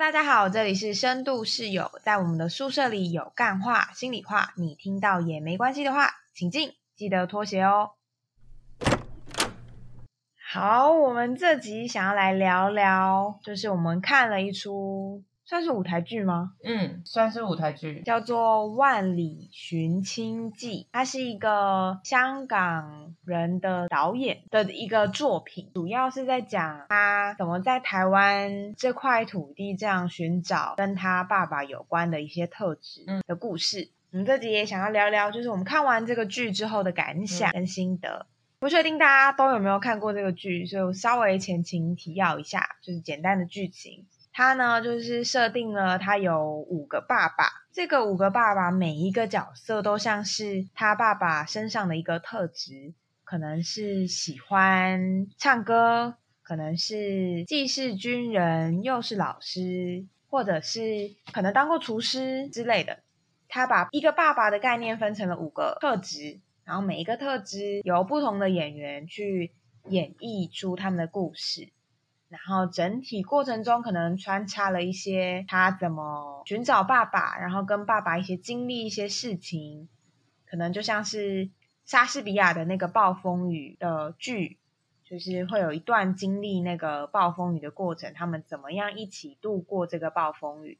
大家好，这里是深度室友，在我们的宿舍里有干话、心里话，你听到也没关系的话，请进，记得脱鞋哦。好，我们这集想要来聊聊，就是我们看了一出。算是舞台剧吗？嗯，算是舞台剧，叫做《万里寻亲记》，它是一个香港人的导演的一个作品，主要是在讲他怎么在台湾这块土地这样寻找跟他爸爸有关的一些特质的故事。我们这集也想要聊聊，就是我们看完这个剧之后的感想跟心得。不确定大家都有没有看过这个剧，所以我稍微前情提要一下，就是简单的剧情。他呢，就是设定了他有五个爸爸，这个五个爸爸每一个角色都像是他爸爸身上的一个特质，可能是喜欢唱歌，可能是既是军人又是老师，或者是可能当过厨师之类的。他把一个爸爸的概念分成了五个特质，然后每一个特质由不同的演员去演绎出他们的故事。然后整体过程中可能穿插了一些他怎么寻找爸爸，然后跟爸爸一些经历一些事情，可能就像是莎士比亚的那个暴风雨的剧，就是会有一段经历那个暴风雨的过程，他们怎么样一起度过这个暴风雨。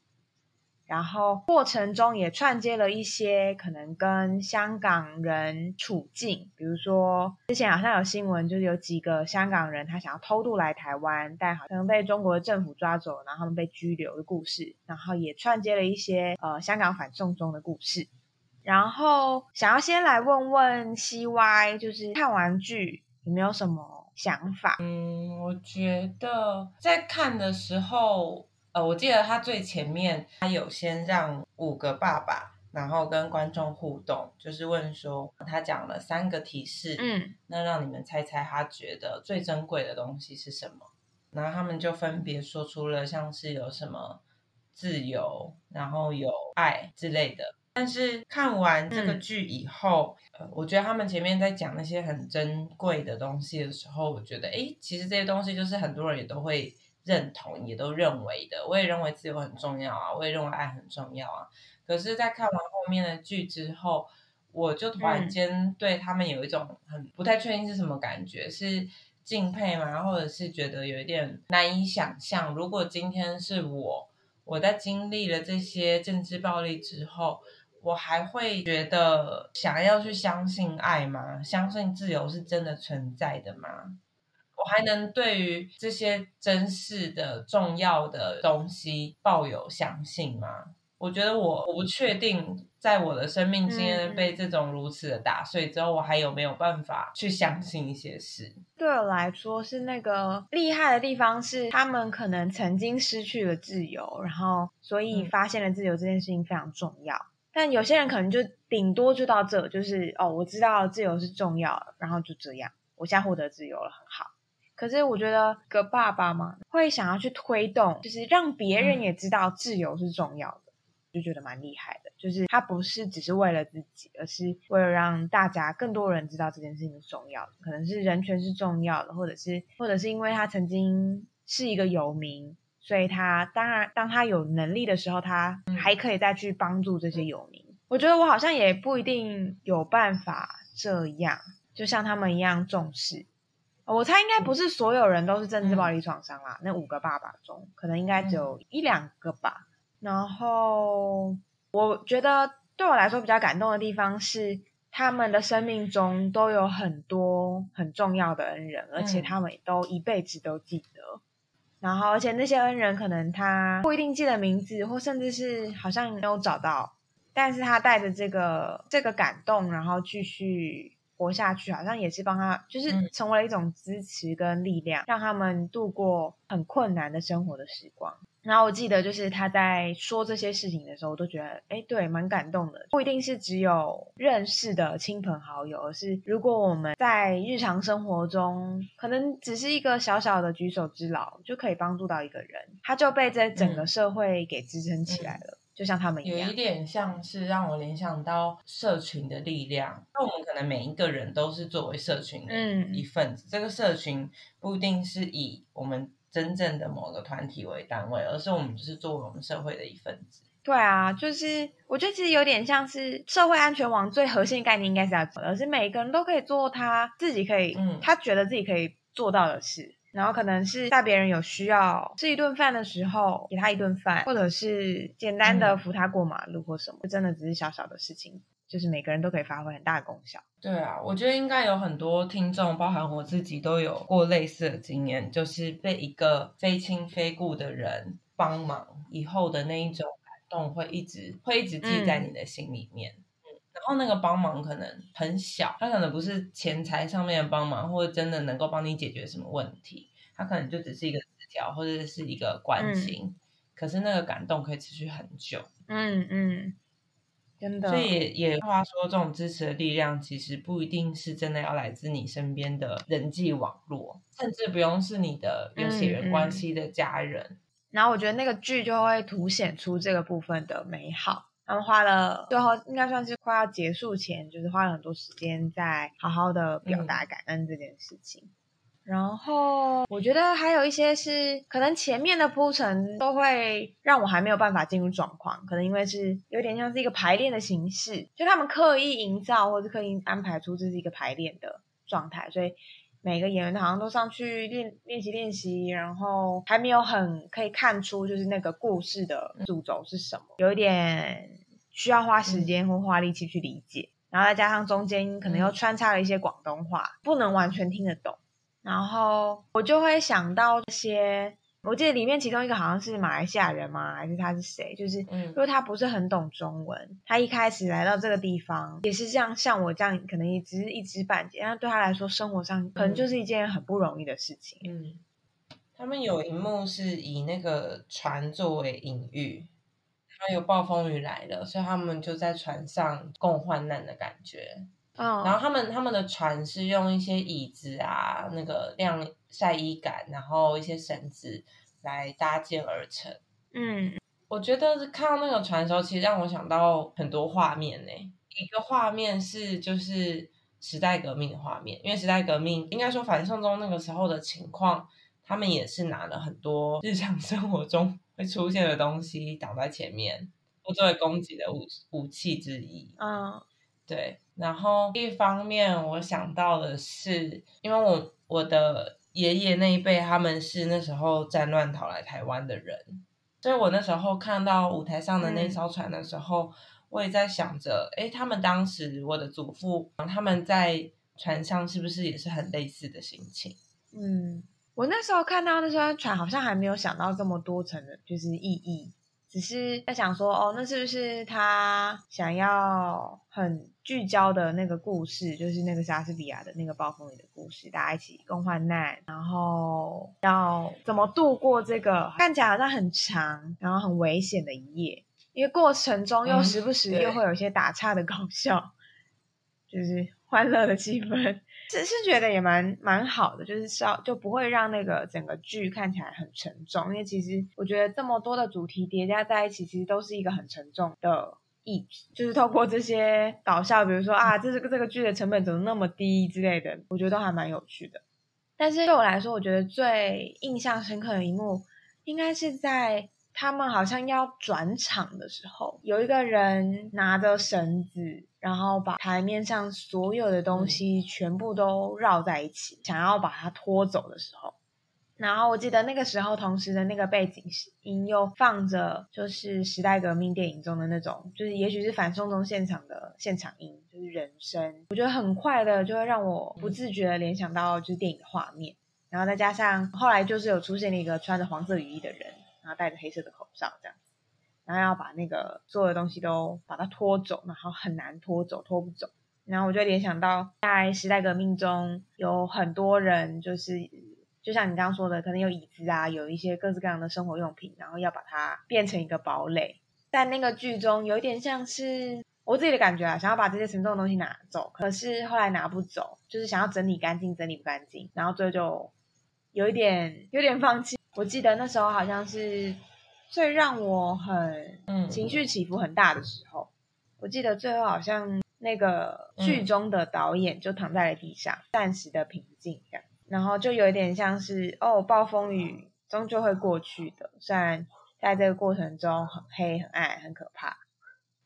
然后过程中也串接了一些可能跟香港人处境，比如说之前好像有新闻，就是有几个香港人他想要偷渡来台湾，但好像被中国的政府抓走，然后他们被拘留的故事。然后也串接了一些呃香港反送中的故事。然后想要先来问问 C Y，就是看完剧有没有什么想法？嗯，我觉得在看的时候。呃，我记得他最前面，他有先让五个爸爸，然后跟观众互动，就是问说，他讲了三个提示，嗯，那让你们猜猜他觉得最珍贵的东西是什么？然后他们就分别说出了像是有什么自由，然后有爱之类的。但是看完这个剧以后，呃，我觉得他们前面在讲那些很珍贵的东西的时候，我觉得，哎，其实这些东西就是很多人也都会。认同也都认为的，我也认为自由很重要啊，我也认为爱很重要啊。可是，在看完后面的剧之后，我就突然间对他们有一种很不太确定是什么感觉，是敬佩吗？或者是觉得有一点难以想象？如果今天是我，我在经历了这些政治暴力之后，我还会觉得想要去相信爱吗？相信自由是真的存在的吗？我还能对于这些真实的重要的东西抱有相信吗？我觉得我我不确定，在我的生命经验被这种如此的打碎之后，我还有没有办法去相信一些事？对我来说，是那个厉害的地方是，他们可能曾经失去了自由，然后所以发现了自由这件事情非常重要。但有些人可能就顶多就到这，就是哦，我知道自由是重要，然后就这样，我现在获得自由了，很好。可是我觉得个爸爸嘛，会想要去推动，就是让别人也知道自由是重要的，就觉得蛮厉害的。就是他不是只是为了自己，而是为了让大家更多人知道这件事情是重要的。可能是人权是重要的，或者是或者是因为他曾经是一个游民，所以他当然当他有能力的时候，他还可以再去帮助这些游民。我觉得我好像也不一定有办法这样，就像他们一样重视。我猜应该不是所有人都是政治暴力创伤啦，那五个爸爸中，可能应该只有一两个吧。然后我觉得对我来说比较感动的地方是，他们的生命中都有很多很重要的恩人，而且他们都一辈子都记得。然后，而且那些恩人可能他不一定记得名字，或甚至是好像没有找到，但是他带着这个这个感动，然后继续。活下去，好像也是帮他，就是成为了一种支持跟力量，让他们度过很困难的生活的时光。然后我记得，就是他在说这些事情的时候，我都觉得，哎，对，蛮感动的。不一定是只有认识的亲朋好友，而是如果我们在日常生活中，可能只是一个小小的举手之劳，就可以帮助到一个人，他就被这整个社会给支撑起来了。就像他们一样，有一点像是让我联想到社群的力量。那我们可能每一个人都是作为社群的一份子，这个社群不一定是以我们真正的某个团体为单位，而是我们就是作为我们社会的一份子。对啊，就是我觉得其实有点像是社会安全网最核心概念，应该是要而是每一个人都可以做他自己可以，嗯他觉得自己可以做到的事。然后可能是在别人有需要吃一顿饭的时候给他一顿饭，或者是简单的嗯扶他过马路或什么，就真的只是小小的事情，就是每个人都可以发挥很大的功效。对啊，我觉得应该有很多听众，包含我自己，都有过类似的经验，就是被一个非亲非故的人帮忙以后的那一种感动，会一直会一直记在你的心里面。嗯然后那个帮忙可能很小，他可能不是钱财上面的帮忙，或者真的能够帮你解决什么问题，他可能就只是一个纸条或者是一个关心，可是那个感动可以持续很久。嗯嗯，真的。所以也也话说，这种支持的力量其实不一定是真的要来自你身边的人际网络，甚至不用是你的有血缘关系的家人。然后我觉得那个剧就会凸显出这个部分的美好。他们花了最后应该算是快要结束前，就是花了很多时间在好好的表达感恩这件事情。然后我觉得还有一些是可能前面的铺陈都会让我还没有办法进入状况，可能因为是有点像是一个排练的形式，就他们刻意营造或者刻意安排出这是一个排练的状态，所以每个演员好像都上去练练习练习，然后还没有很可以看出就是那个故事的主轴是什么，有一点需要花时间或花力气去理解，然后再加上中间可能又穿插了一些广东话，不能完全听得懂。然后我就会想到这些，我记得里面其中一个好像是马来西亚人吗？还是他是谁？就是嗯因为他不是很懂中文，他一开始来到这个地方也是这样像我这样，可能也只是一知半解，但对他来说，生活上可能就是一件很不容易的事情。嗯，他们有一幕是以那个船作为隐喻，然后有暴风雨来了，所以他们就在船上共患难的感觉。嗯，然后他们他们的船是用一些椅子啊，那个晾晒衣杆，然后一些绳子来搭建而成。嗯我觉得看到那个船的时候，其实让我想到很多画面呢。一个画面是就是时代革命的画面，因为时代革命应该说反送中那个时候的情况，他们也是拿了很多日常生活中 会出现的东西挡在前面，或作为攻击的武武器之一。嗯对，然后一方面我想到的是，因为我我的爷爷那一辈他们是那时候战乱逃来台湾的人，所以我那时候看到舞台上的那艘船的时候，我也在想着，哎，他们当时我的祖父他们在船上是不是也是很类似的心情？嗯，我那时候看到那艘船，好像还没有想到这么多层的，就是意义。只是在想说，哦，那是不是他想要很聚焦的那个故事，就是那个莎士比亚的那个暴风雨的故事，大家一起共患难，然后要怎么度过这个看起来好像很长，然后很危险的一夜，因为过程中又嗯时不时又会有一些打岔的搞笑，就是欢乐的气氛。是是觉得也蛮蛮好的，就是稍就不会让那个整个剧看起来很沉重，因为其实我觉得这么多的主题叠加在一起，其实都是一个很沉重的议题。就是透过这些搞笑，比如说啊，这个这个剧的成本怎么那么低之类的，我觉得都还蛮有趣的。但是对我来说，我觉得最印象深刻的一幕，应该是在他们好像要转场的时候，有一个人拿着绳子，然后把台面上所有的东西全部都绕在一起，想要把它拖走的时候。然后我记得那个时候，同时的那个背景音又放着，就是时代革命电影中的那种，就是也许是反送中现场的现场音，就是人声。我觉得很快的就会让我不自觉的联想到就是电影的画面，然后再加上后来就是有出现了一个穿着黄色雨衣的人，然后戴着黑色的口罩这样，然后要把那个所有的东西都把它拖走，然后很难拖走，拖不走。然后我就联想到在时代革命中有很多人就是。就像你刚刚说的，可能有椅子啊，有一些各式各样的生活用品，然后要把它变成一个堡垒。在那个剧中，有一点像是我自己的感觉啊，想要把这些沉重的东西拿走，可是后来拿不走，就是想要整理干净，整理不干净，然后最后就有一点有点放弃。我记得那时候好像是最让我很嗯情绪起伏很大的时候，我记得最后好像那个剧中的导演就躺在了地上，暂时的平静这样。然后就有一点像是哦，暴风雨终究会过去的。虽然在这个过程中很黑、很暗、很可怕，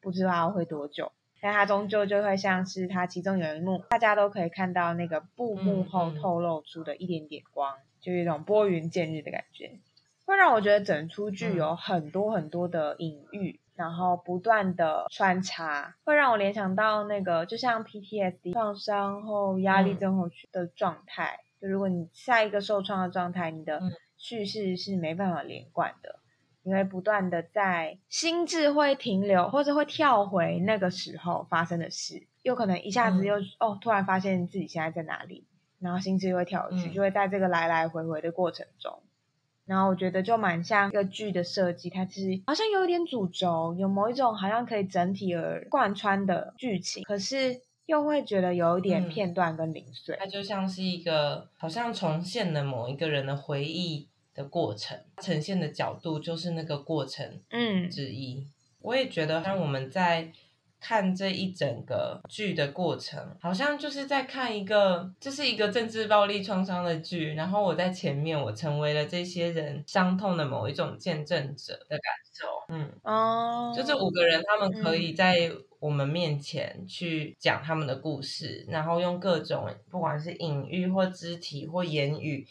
不知道会多久，但它终究就会像是它其中有一幕，大家都可以看到那个布幕后透露出的一点点光，就有一种拨云见日的感觉，会让我觉得整出剧有很多很多的隐喻。然后不断的穿插，会让我联想到那个，就像 PTSD 创伤后压力症候群的状态。就如果你下一个受创的状态，你的叙事是没办法连贯的，你会不断的在心智会停留，或者会跳回那个时候发生的事，又可能一下子又哦，突然发现自己现在在哪里，然后心智又会跳回去，就会在这个来来回回的过程中。然后我觉得就蛮像一个剧的设计，它其实好像有一点主轴，有某一种好像可以整体而贯穿的剧情，可是又会觉得有一点片段跟零碎。它就像是一个好像重现了某一个人的回忆的过程，呈现的角度就是那个过程嗯之一。我也觉得像我们在。看这一整个剧的过程，好像就是在看一个，这是一个政治暴力创伤的剧。然后我在前面，我成为了这些人伤痛的某一种见证者的感受。嗯，哦，就这五个人，他们可以在我们面前去讲他们的故事，然后用各种不管是隐喻或肢体或言语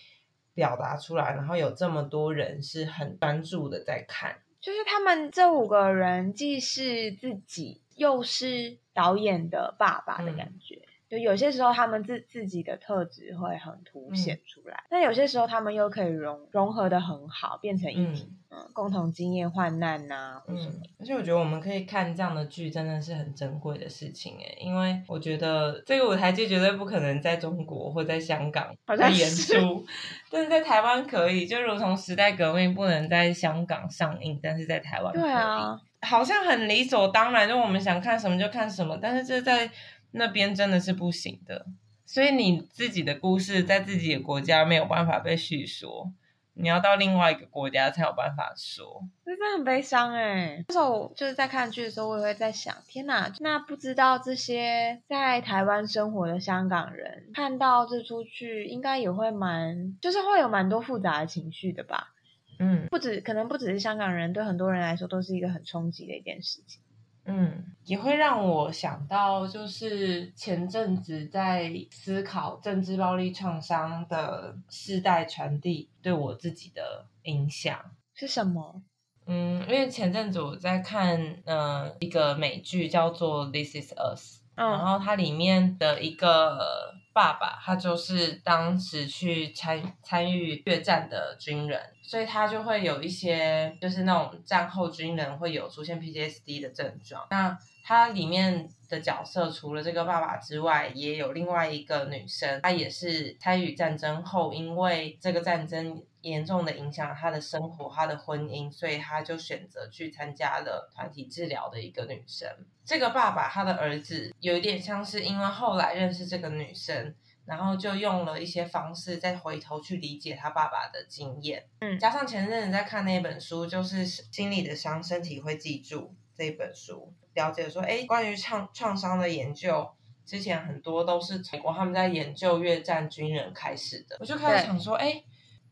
表达出来，然后有这么多人是很专注的在看，就是他们这五个人既是自己。又是导演的爸爸的感觉，就有些时候他们自自己的特质会很凸显出来，但有些时候他们又可以融融合的很好，变成一体。共同经验患难呐，嗯，而且我觉得我们可以看这样的剧，真的是很珍贵的事情哎，因为我觉得这个舞台剧绝对不可能在中国或在香港演出，但是在台湾可以，就如同时代革命不能在香港上映，但是在台湾对啊，好像很理所当然，就我们想看什么就看什么，但是这在那边真的是不行的，所以你自己的故事在自己的国家没有办法被叙说。你要到另外一个国家才有办法说，真的很悲伤哎。那时候就是在看剧的时候，我也会在想，天哪，那不知道这些在台湾生活的香港人看到这出剧，应该也会蛮，就是会有蛮多复杂的情绪的吧？嗯，不止，可能不只是香港人，对很多人来说都是一个很冲击的一件事情。嗯，也会让我想到，就是前阵子在思考政治暴力创伤的世代传递对我自己的影响。是什么？嗯，因为前阵子我在看呃一个美剧叫做《This Is Us》，然后它里面的一个。爸爸他就是当时去参参与越战的军人，所以他就会有一些就是那种战后军人会有出现 PTSD 的症状。那他里面的角色除了这个爸爸之外，也有另外一个女生，她也是参与战争后，因为这个战争。严重的影响他的生活，他的婚姻，所以他就选择去参加了团体治疗的一个女生。这个爸爸他的儿子有一点像是因为后来认识这个女生，然后就用了一些方式再回头去理解他爸爸的经验。嗯，加上前阵子在看那本书，就是心理的伤，身体会记住这一本书，了解说，哎，关于创创伤的研究，之前很多都是美国他们在研究越战军人开始的。我就开始想说，哎。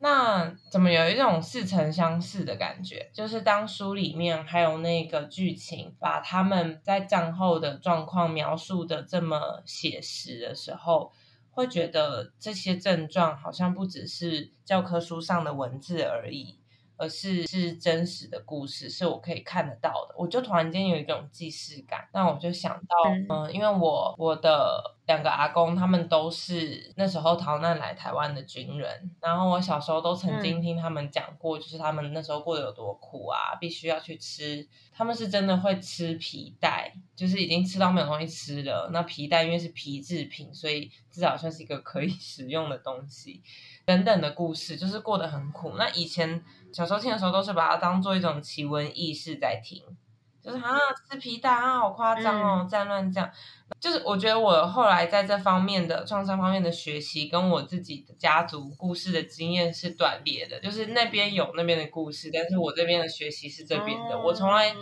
那怎么有一种似曾相识的感觉？就是当书里面还有那个剧情，把他们在战后的状况描述的这么写实的时候，会觉得这些症状好像不只是教科书上的文字而已。而是是真实的故事，是我可以看得到的。我就突然间有一种既视感，那我就想到，嗯，因为我我的两个阿公他们都是那时候逃难来台湾的军人，然后我小时候都曾经听他们讲过，就是他们那时候过得有多苦啊，必须要去吃，他们是真的会吃皮带，就是已经吃到没有东西吃了。那皮带因为是皮制品，所以至少算是一个可以 食用的东西。等等的故事，就是过得很苦。那以前小时候听的时候，都是把它当做一种奇闻异事在听，就是啊吃皮蛋啊好夸张哦，战乱这样。就是我觉得我后来在这方面的创伤方面的学习，跟我自己的家族故事的经验是断裂的。就是那边有那边的故事，但是我这边的学习是这边的。我从来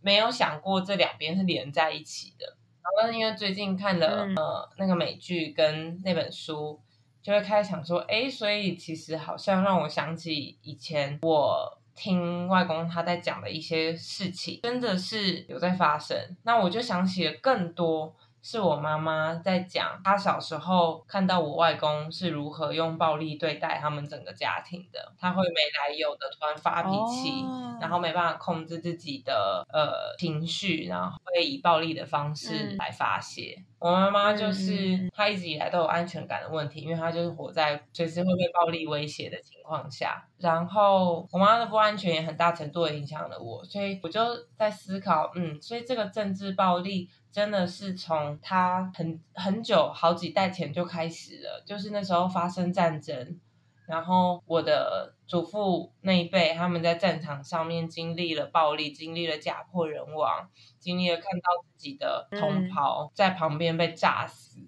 没有想过这两边是连在一起的。然后因为最近看的呃那个美剧跟那本书。就会开始想说，哎，所以其实好像让我想起以前我听外公他在讲的一些事情，真的是有在发生。那我就想起了更多。是我妈妈在讲，她小时候看到我外公是如何用暴力对待他们整个家庭的。他会没来由的突然发脾气，然后没办法控制自己的呃情绪，然后会以暴力的方式来发泄。我妈妈就是她一直以来都有安全感的问题，因为她就是活在随时会被暴力威胁的情况下。然后我妈的不安全也很大程度的影响了我，所以我就在思考，嗯，所以这个政治暴力。真的是从他很很久好几代前就开始了，就是那时候发生战争，然后我的祖父那一辈他们在战场上面经历了暴力，经历了家破人亡，经历了看到自己的同袍在旁边被炸死，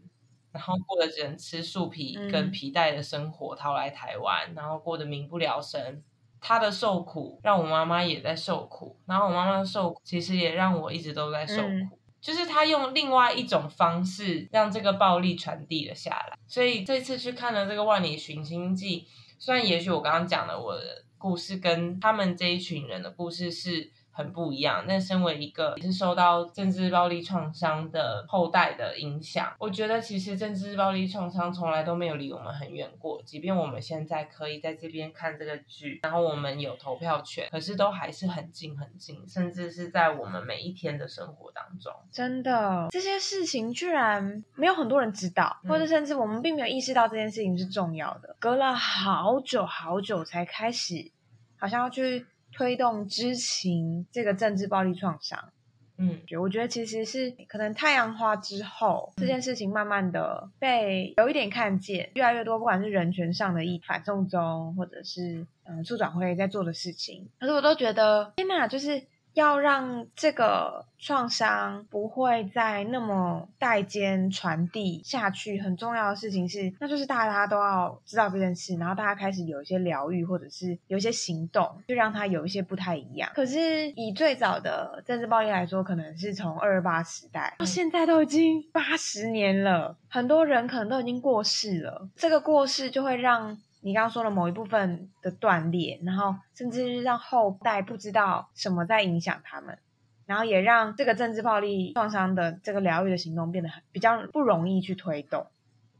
然后过得只能吃树皮跟皮带的生活，逃来台湾，然后过得民不聊生。他的受苦让我妈妈也在受苦，然后我妈妈的受苦其实也让我一直都在受苦。就是他用另外一种方式让这个暴力传递了下来，所以这次去看了这个《万里寻亲记》，虽然也许我刚刚讲的我的故事跟他们这一群人的故事是。很不一样。那身为一个也是受到政治暴力创伤的后代的影响，我觉得其实政治暴力创伤从来都没有离我们很远过。即便我们现在可以在这边看这个剧，然后我们有投票权，可是都还是很近很近，甚至是在我们每一天的生活当中。真的，这些事情居然没有很多人知道，或者甚至我们并没有意识到这件事情是重要的。隔了好久好久才开始，好像要去。推动知情这个政治暴力创伤，嗯，我觉得其实是可能太阳花之后这件事情慢慢的被有一点看见，越来越多，不管是人权上的一反送中，或者是嗯促转会在做的事情，可是我都觉得天哪，就是。要让这个创伤不会再那么代间传递下去，很重要的事情是，那就是大家都要知道这件事，然后大家开始有一些疗愈，或者是有一些行动，就让它有一些不太一样。可是以最早的政治暴力来说，可能是从二二八时代到现在都已经八十年了，很多人可能都已经过世了，这个过世就会让。你刚刚说了某一部分的断裂，然后甚至是让后代不知道什么在影响他们，然后也让这个政治暴力创伤的这个疗愈的行动变得很比较不容易去推动。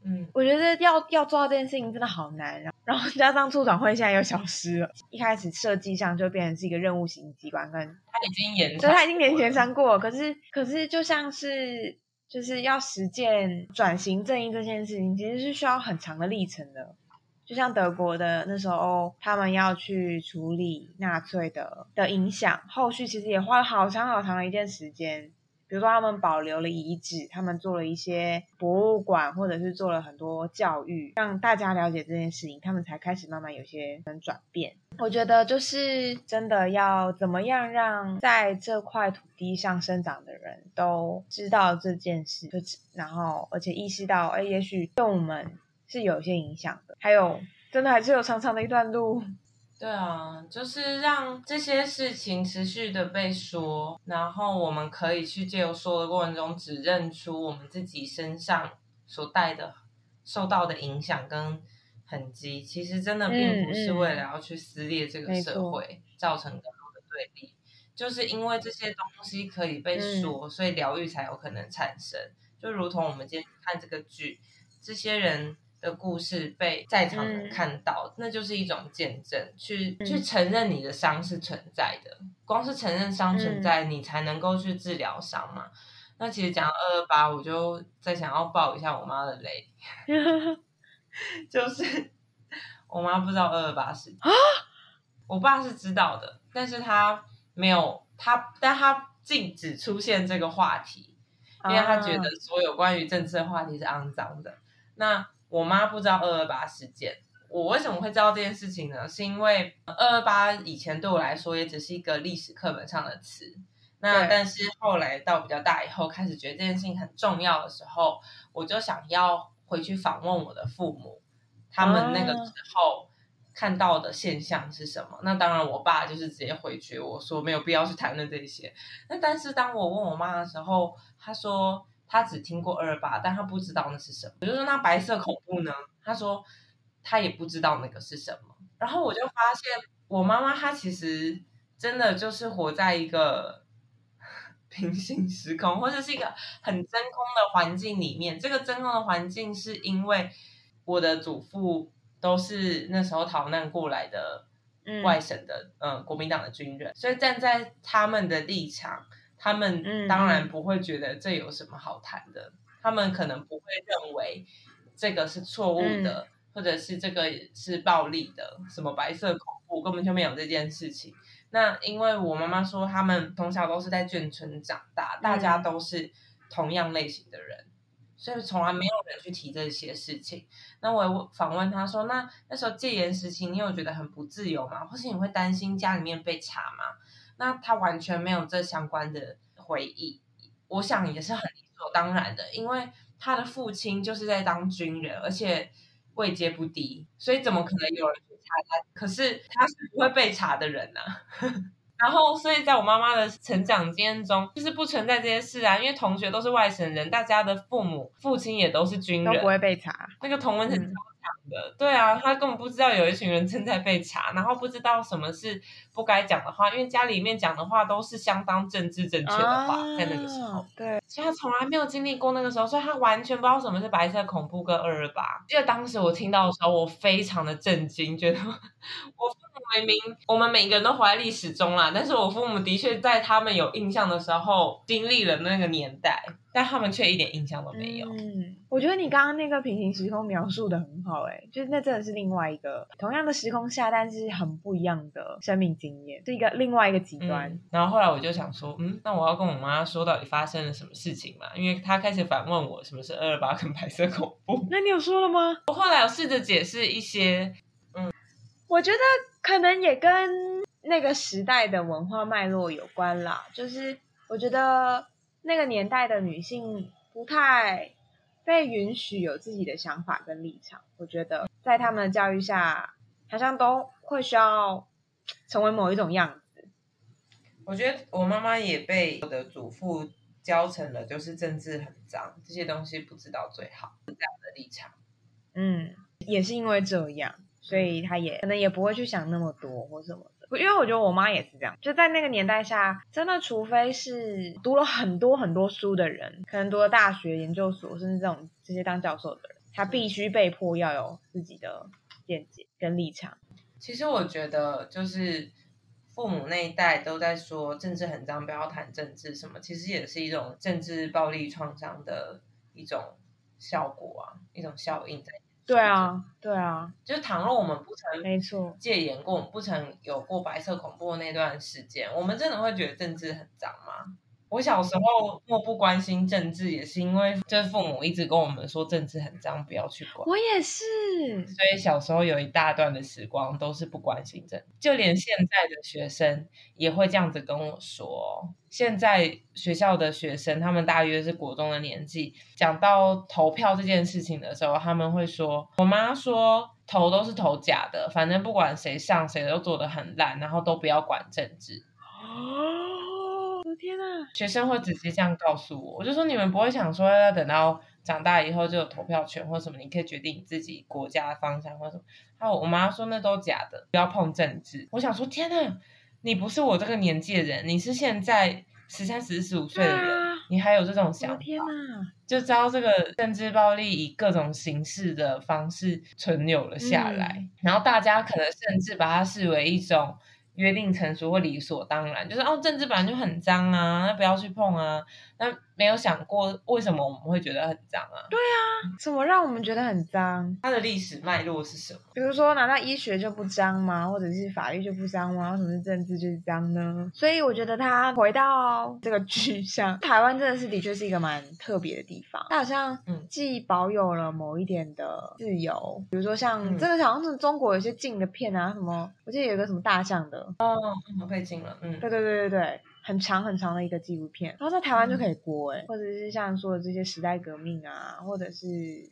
嗯，我觉得要要做到这件事情真的好难，然后加上促转会现在又消失了，一开始设计上就变成是一个任务型机关，跟他已经延，所以他已经连前三过，可是可是就像是就是要实践转型正义这件事情，其实是需要很长的历程的。就像德国的那时候，他们要去处理纳粹的的影响，后续其实也花了好长好长的一段时间。比如说，他们保留了遗址，他们做了一些博物馆，或者是做了很多教育，让大家了解这件事情，他们才开始慢慢有些能转变。我觉得，就是真的要怎么样让在这块土地上生长的人都知道这件事，就然后而且意识到，哎，也许动物们。是有一些影响的，还有真的还是有长长的一段路。对啊，就是让这些事情持续的被说，然后我们可以去借由说的过程中，指认出我们自己身上所带的、受到的影响跟痕迹。其实真的并不是为了要去撕裂这个社会，造成更多的对立，就是因为这些东西可以被说，所以疗愈才有可能产生。就如同我们今天看这个剧，这些人。的故事被在场人看到，那就是一种见证，去去承认你的伤是存在的。光是承认伤存在，你才能够去治疗伤嘛。那其实讲二二八，我就在想要爆一下我妈的雷，就是我妈不知道二二八是啊，我爸是知道的，但是他没有他，但他禁止出现这个话题，因为他觉得所有关于政治的话题是肮脏的。那我妈不知道二二八事件，我为什么会知道这件事情呢？是因为二二八以前对我来说也只是一个历史课本上的词，那但是后来到比较大以后，开始觉得这件事情很重要的时候，我就想要回去访问我的父母，他们那个时候看到的现象是什么？那当然，我爸就是直接回绝我说没有必要去谈论这些。那但是当我问我妈的时候，她说。他只听过二二八，但他不知道那是什么。我就说那白色恐怖呢？他说他也不知道那个是什么。然后我就发现，我妈妈她其实真的就是活在一个 平行时空，或者是一个很真空的环境里面。这个真空的环境是因为我的祖父都是那时候逃难过来的外省的，嗯，国民党的军人，所以站在他们的立场，他们当然不会觉得这有什么好谈的，他们可能不会认为这个是错误的。或者是这个是暴力的，什么白色恐怖根本就没有这件事情。那因为我妈妈说，他们从小都是在眷村长大，大家都是同样类型的人，所以从来没有人去提这些事情。那我访问他说，那那时候戒严时期，你有觉得很不自由吗？或是你会担心家里面被查吗？那他完全没有这相关的回忆。我想也是很理所当然的，因为他的父亲就是在当军人，而且。位阶不低，所以怎么可能有人去查他？可是他是不会被查的人呐。然后，所以在我妈妈的成长经验中，就是不存在这些事啊。因为同学都是外省人，大家的父母、父亲也都是军人，都不会被查。那个同文层超强的，对啊，他根本不知道有一群人正在被查，然后不知道什么是不该讲的话，因为家里面讲的话都是相当政治正确的话，在那个时候，对。所以他从来没有经历过那个时候，所以他完全不知道什么是白色恐怖跟二二八。记得当时我听到的时候，我非常的震惊，觉得 我父母明明我们每个人都活在历史中啦，但是我父母的确在他们有印象的时候经历了那个年代。但他们却一点印象都没有。嗯，我觉得你刚刚那个平行时空描述的很好，哎，就是那真的是另外一个同样的时空下，但是很不一样的生命经验，是一个另外一个极端。然后后来我就想说，嗯，那我要跟我妈说到底发生了什么事情嘛？因为她开始反问我什么是二二八跟白色恐怖。那你有说了吗？我后来有试着解释一些，嗯，我觉得可能也跟那个时代的文化脉络有关啦，就是我觉得。那个年代的女性不太被允许有自己的想法跟立场，我觉得在他们的教育下，好像都会需要成为某一种样子。我觉得我妈妈也被我的祖父教成了，就是政治很脏，这些东西不知道最好这样的立场。嗯，也是因为这样，所以他也可能也不会去想那么多或什么。因为我觉得我妈也是这样，就在那个年代下，真的，除非是读了很多很多书的人，可能读了大学、研究所，甚至这种这些当教授的人，他必须被迫要有自己的见解跟立场。其实我觉得，就是父母那一代都在说政治很脏，不要谈政治什么，其实也是一种政治暴力创伤的一种效果啊，一种效应在。对啊，对啊，就是倘若我们不曾没错戒严过，不曾有过白色恐怖那段时间，我们真的会觉得政治很脏吗？我小时候漠不关心政治，也是因为就是父母一直跟我们说政治很脏，不要去管。我也是，所以小时候有一大段的时光都是不关心政治，就连现在的学生也会这样子跟我说。现在学校的学生，他们大约是国中的年纪，讲到投票这件事情的时候，他们会说：“我妈说投都是投假的，反正不管谁上，谁都做的很烂，然后都不要管政治。”天呐！学生会直接这样告诉我，我就说你们不会想说要等到长大以后就有投票权或什么，你可以决定你自己国家的方向或什么。还有我妈说那都假的，不要碰政治。我想说天呐，你不是我这个年纪的人，你是现在十三、十四、五岁的人，你还有这种想法？天呐，就知道这个政治暴力以各种形式的方式存留了下来，然后大家可能甚至把它视为一种。约定成熟或理所当然，就是哦，政治本来就很脏啊，那不要去碰啊。那没有想过为什么我们会觉得很脏啊？对啊，什么让我们觉得很脏？它的历史脉络是什么？比如说，难道医学就不脏吗？或者是法律就不脏吗？为什么是政治就是脏呢？所以我觉得它回到这个具象，台湾真的是的确是一个蛮特别的地方。它好像既保有了某一点的自由，比如说像真的好像是中国有些禁的片啊，什么我记得有个什么大象的哦，被禁了。嗯，对对对对对。很长很长的一个纪录片，然后在台湾就可以播哎，或者是像说的这些时代革命啊，或者是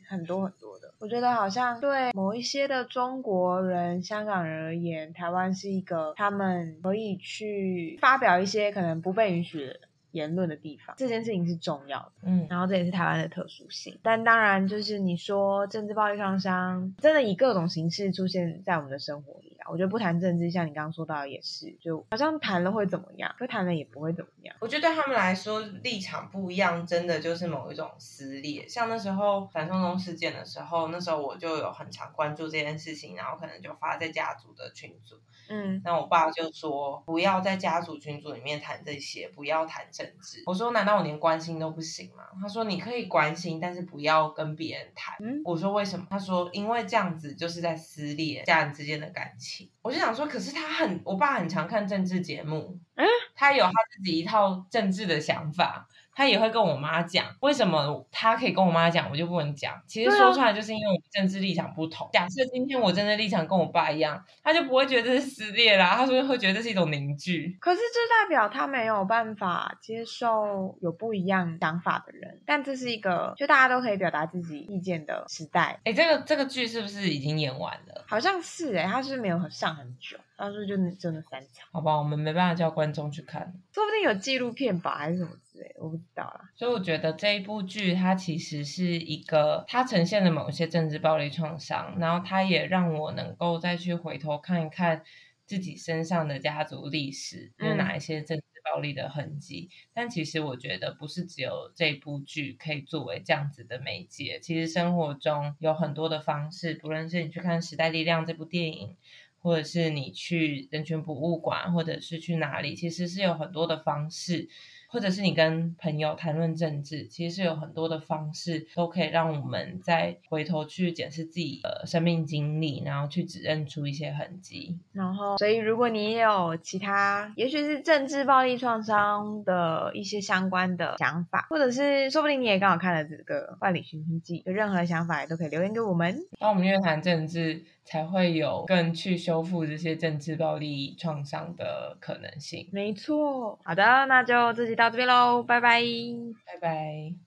很多很多的，我觉得好像对某一些的中国人、香港人而言，台湾是一个他们可以去发表一些可能不被允许言论的地方，这件事情是重要的。嗯，然后这也是台湾的特殊性。但当然，就是你说政治暴力创伤，真的以各种形式出现在我们的生活里啊。我觉得不谈政治，像你刚刚说到的也是，就好像谈了会怎么样，不谈了也不会怎么样。我觉得对他们来说立场不一样，真的就是某一种撕裂。像那时候反送中事件的时候，那时候我就有很常关注这件事情，然后可能就发在家族的群组。嗯，那我爸就说不要在家族群组里面谈这些，不要谈政治。我说难道我连关心都不行吗？他说你可以关心，但是不要跟别人谈。嗯我说为什么？他说因为这样子就是在撕裂家人之间的感情。我就想说，可是他很，我爸很常看政治节目，嗯，他有他自己一套政治的想法。他也会跟我妈讲，为什么他可以跟我妈讲，我就不能讲。其实说出来就是因为我们政治立场不同。假设今天我政治立场跟我爸一样，他就不会觉得这是撕裂啦，他说会觉得这是一种凝聚。可是这代表他没有办法接受有不一样想法的人，但这是一个就大家都可以表达自己意见的时代。哎，这个这个剧是不是已经演完了？好像是诶、他是不是没有很上很久，他是就是就真的三场，好吧，我们没办法叫观众去看。说不定有纪录片吧，还是什么之类的，我不知道啦。所以我觉得这一部剧它其实是一个，它呈现了某一些政治暴力创伤，然后它也让我能够再去回头看一看自己身上的家族历史有嗯哪一些政治暴力的痕迹。但其实我觉得不是只有这部剧可以作为这样子的媒介，其实生活中有很多的方式，不论是你去看《时代力量》这部电影。或者是你去人权博物馆，或者是去哪里，其实是有很多的方式，或者是你跟朋友谈论政治，其实是有很多的方式，都可以让我们再回头去检视自己的生命经历，然后去指认出一些痕迹。然后，所以如果你也有其他，也许是政治暴力创伤的一些相关的想法，或者是说不定你也刚好看了这个《万里寻亲记》，有任何想法也都可以留言给我们。当我们越谈政治，才会有更去修复这些政治暴力创伤的可能性。没错，好的，那就这集到这边喽，拜拜。拜拜。